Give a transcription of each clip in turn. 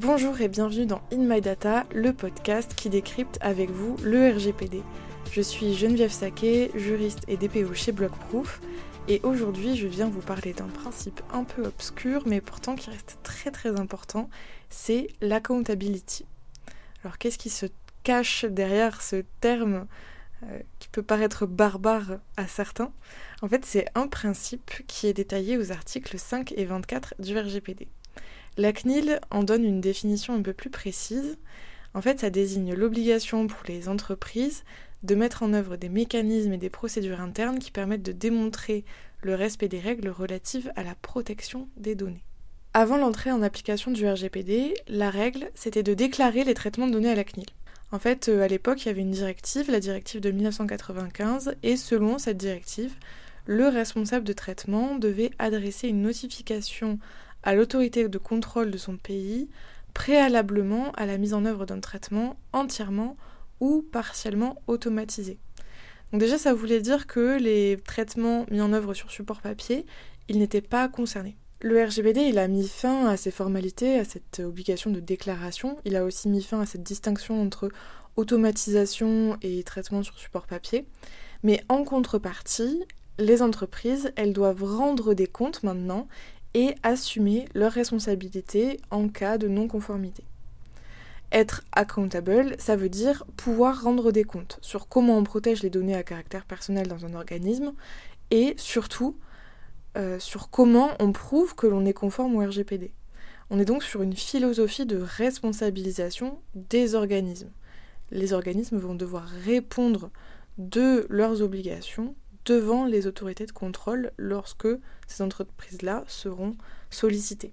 Bonjour et bienvenue dans In My Data, le podcast qui décrypte avec vous le RGPD. Je suis Geneviève Saquet, juriste et DPO chez Blockproof, et aujourd'hui je viens vous parler d'un principe un peu obscur mais pourtant qui reste très très important, c'est l'accountability. Alors qu'est-ce qui se cache derrière ce terme euh, qui peut paraître barbare à certains? En fait c'est un principe qui est détaillé aux articles 5 et 24 du RGPD. La CNIL en donne une définition un peu plus précise. En fait, ça désigne l'obligation pour les entreprises de mettre en œuvre des mécanismes et des procédures internes qui permettent de démontrer le respect des règles relatives à la protection des données. Avant l'entrée en application du RGPD, la règle, c'était de déclarer les traitements de données à la CNIL. En fait, euh, à l'époque, il y avait une directive, la directive de 1995, et selon cette directive, le responsable de traitement devait adresser une notification à l'autorité de contrôle de son pays préalablement à la mise en œuvre d'un traitement entièrement ou partiellement automatisé. Donc déjà, ça voulait dire que les traitements mis en œuvre sur support papier, ils n'étaient pas concernés. Le RGPD, il a mis fin à ces formalités, à cette obligation de déclaration. Il a aussi mis fin à cette distinction entre automatisation et traitement sur support papier. Mais en contrepartie, les entreprises, elles doivent rendre des comptes maintenant et assumer leurs responsabilités en cas de non-conformité. Être accountable, ça veut dire pouvoir rendre des comptes sur comment on protège les données à caractère personnel dans un organisme et surtout euh, sur comment on prouve que l'on est conforme au RGPD. On est donc sur une philosophie de responsabilisation des organismes. Les organismes vont devoir répondre de leurs obligations devant les autorités de contrôle lorsque ces entreprises-là seront sollicitées.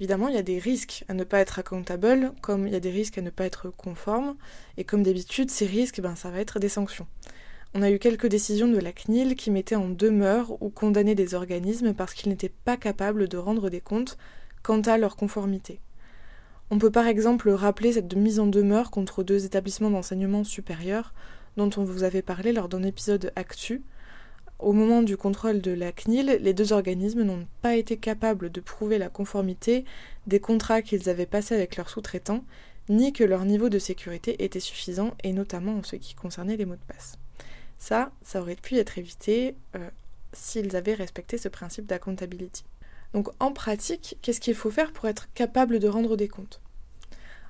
Évidemment, il y a des risques à ne pas être accountable, comme il y a des risques à ne pas être conforme, et comme d'habitude, ces risques, ben, ça va être des sanctions. On a eu quelques décisions de la CNIL qui mettaient en demeure ou condamnaient des organismes parce qu'ils n'étaient pas capables de rendre des comptes quant à leur conformité. On peut par exemple rappeler cette mise en demeure contre deux établissements d'enseignement supérieur dont on vous avait parlé lors d'un épisode Actu. Au moment du contrôle de la CNIL, les deux organismes n'ont pas été capables de prouver la conformité des contrats qu'ils avaient passés avec leurs sous-traitants, ni que leur niveau de sécurité était suffisant, et notamment en ce qui concernait les mots de passe. Ça, ça aurait pu être évité euh, s'ils avaient respecté ce principe d'accountability. Donc en pratique, qu'est-ce qu'il faut faire pour être capable de rendre des comptes?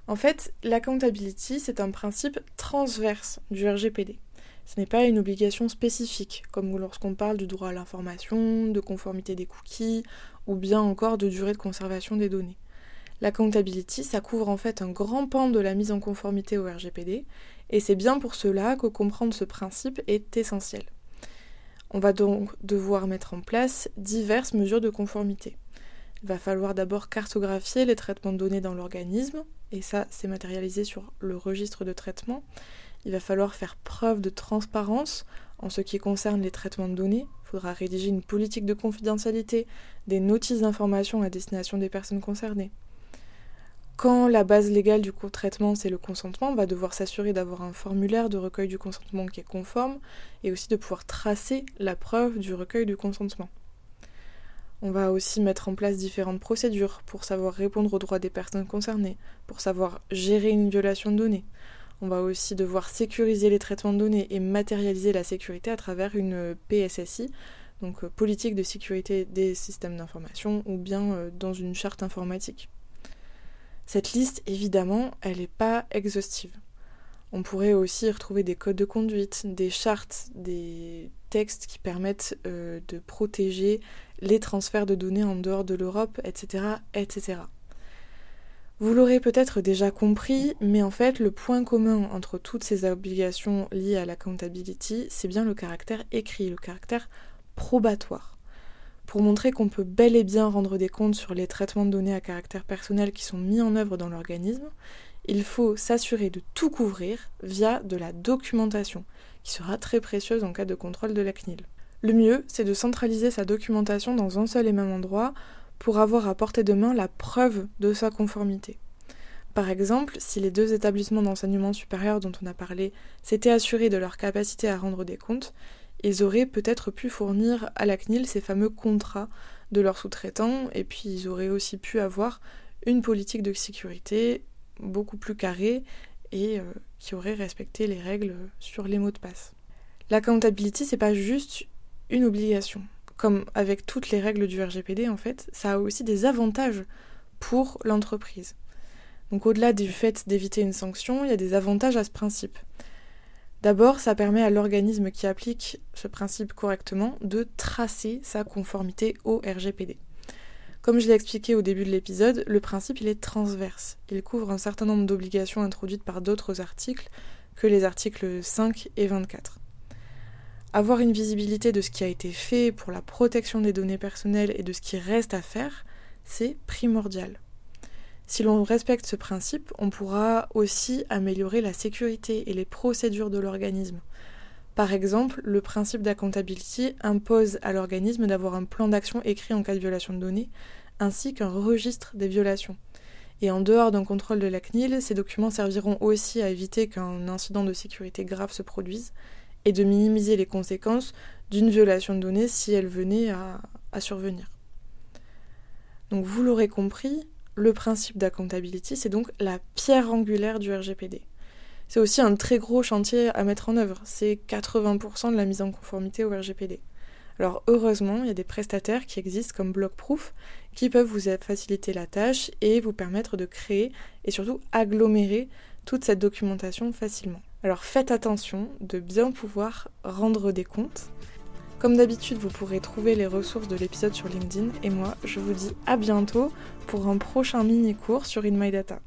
En fait, l'accountability, c'est un principe transverse du RGPD. Ce n'est pas une obligation spécifique, comme lorsqu'on parle du droit à l'information, de conformité des cookies, ou bien encore de durée de conservation des données. L'accountability, ça couvre en fait un grand pan de la mise en conformité au RGPD, et c'est bien pour cela que comprendre ce principe est essentiel. On va donc devoir mettre en place diverses mesures de conformité. Il va falloir d'abord cartographier les traitements de données dans l'organisme, et ça c'est matérialisé sur le registre de traitement. Il va falloir faire preuve de transparence en ce qui concerne les traitements de données. Il faudra rédiger une politique de confidentialité, des notices d'information à destination des personnes concernées. Quand la base légale du traitement c'est le consentement, on va devoir s'assurer d'avoir un formulaire de recueil du consentement qui est conforme et aussi de pouvoir tracer la preuve du recueil du consentement. On va aussi mettre en place différentes procédures pour savoir répondre aux droits des personnes concernées, pour savoir gérer une violation de données. On va aussi devoir sécuriser les traitements de données et matérialiser la sécurité à travers une PSSI, donc euh, politique de sécurité des systèmes d'information, ou bien euh, dans une charte informatique. Cette liste, évidemment, elle n'est pas exhaustive. On pourrait aussi retrouver des codes de conduite, des chartes, des textes qui permettent euh, de protéger les transferts de données en dehors de l'Europe, etc., etc. Vous l'aurez peut-être déjà compris, mais en fait, le point commun entre toutes ces obligations liées à l'accountability, c'est bien le caractère écrit, le caractère probatoire pour montrer qu'on peut bel et bien rendre des comptes sur les traitements de données à caractère personnel qui sont mis en œuvre dans l'organisme, il faut s'assurer de tout couvrir via de la documentation, qui sera très précieuse en cas de contrôle de la CNIL. Le mieux, c'est de centraliser sa documentation dans un seul et même endroit pour avoir à portée de main la preuve de sa conformité. Par exemple, si les deux établissements d'enseignement supérieur dont on a parlé s'étaient assurés de leur capacité à rendre des comptes, ils auraient peut-être pu fournir à la CNIL ces fameux contrats de leurs sous-traitants, et puis ils auraient aussi pu avoir une politique de sécurité beaucoup plus carrée et euh, qui aurait respecté les règles sur les mots de passe. L'accountability, c'est pas juste une obligation. Comme avec toutes les règles du RGPD, en fait, ça a aussi des avantages pour l'entreprise. Donc au-delà du fait d'éviter une sanction, il y a des avantages à ce principe. D'abord, ça permet à l'organisme qui applique ce principe correctement de tracer sa conformité au RGPD. Comme je l'ai expliqué au début de l'épisode, le principe il est transverse. Il couvre un certain nombre d'obligations introduites par d'autres articles que les articles 5 et 24. Avoir une visibilité de ce qui a été fait pour la protection des données personnelles et de ce qui reste à faire, c'est primordial. Si l'on respecte ce principe, on pourra aussi améliorer la sécurité et les procédures de l'organisme. Par exemple, le principe d'accountability impose à l'organisme d'avoir un plan d'action écrit en cas de violation de données, ainsi qu'un registre des violations. Et en dehors d'un contrôle de la CNIL, ces documents serviront aussi à éviter qu'un incident de sécurité grave se produise et de minimiser les conséquences d'une violation de données si elle venait à, survenir. Donc vous l'aurez compris, le principe d'accountability, c'est donc la pierre angulaire du RGPD. C'est aussi un très gros chantier à mettre en œuvre. C'est 80% de la mise en conformité au RGPD. Alors heureusement, il y a des prestataires qui existent comme Blockproof qui peuvent vous faciliter la tâche et vous permettre de créer et surtout agglomérer toute cette documentation facilement. Alors faites attention de bien pouvoir rendre des comptes. Comme d'habitude, vous pourrez trouver les ressources de l'épisode sur LinkedIn et moi, je vous dis à bientôt pour un prochain mini-cours sur In My Data.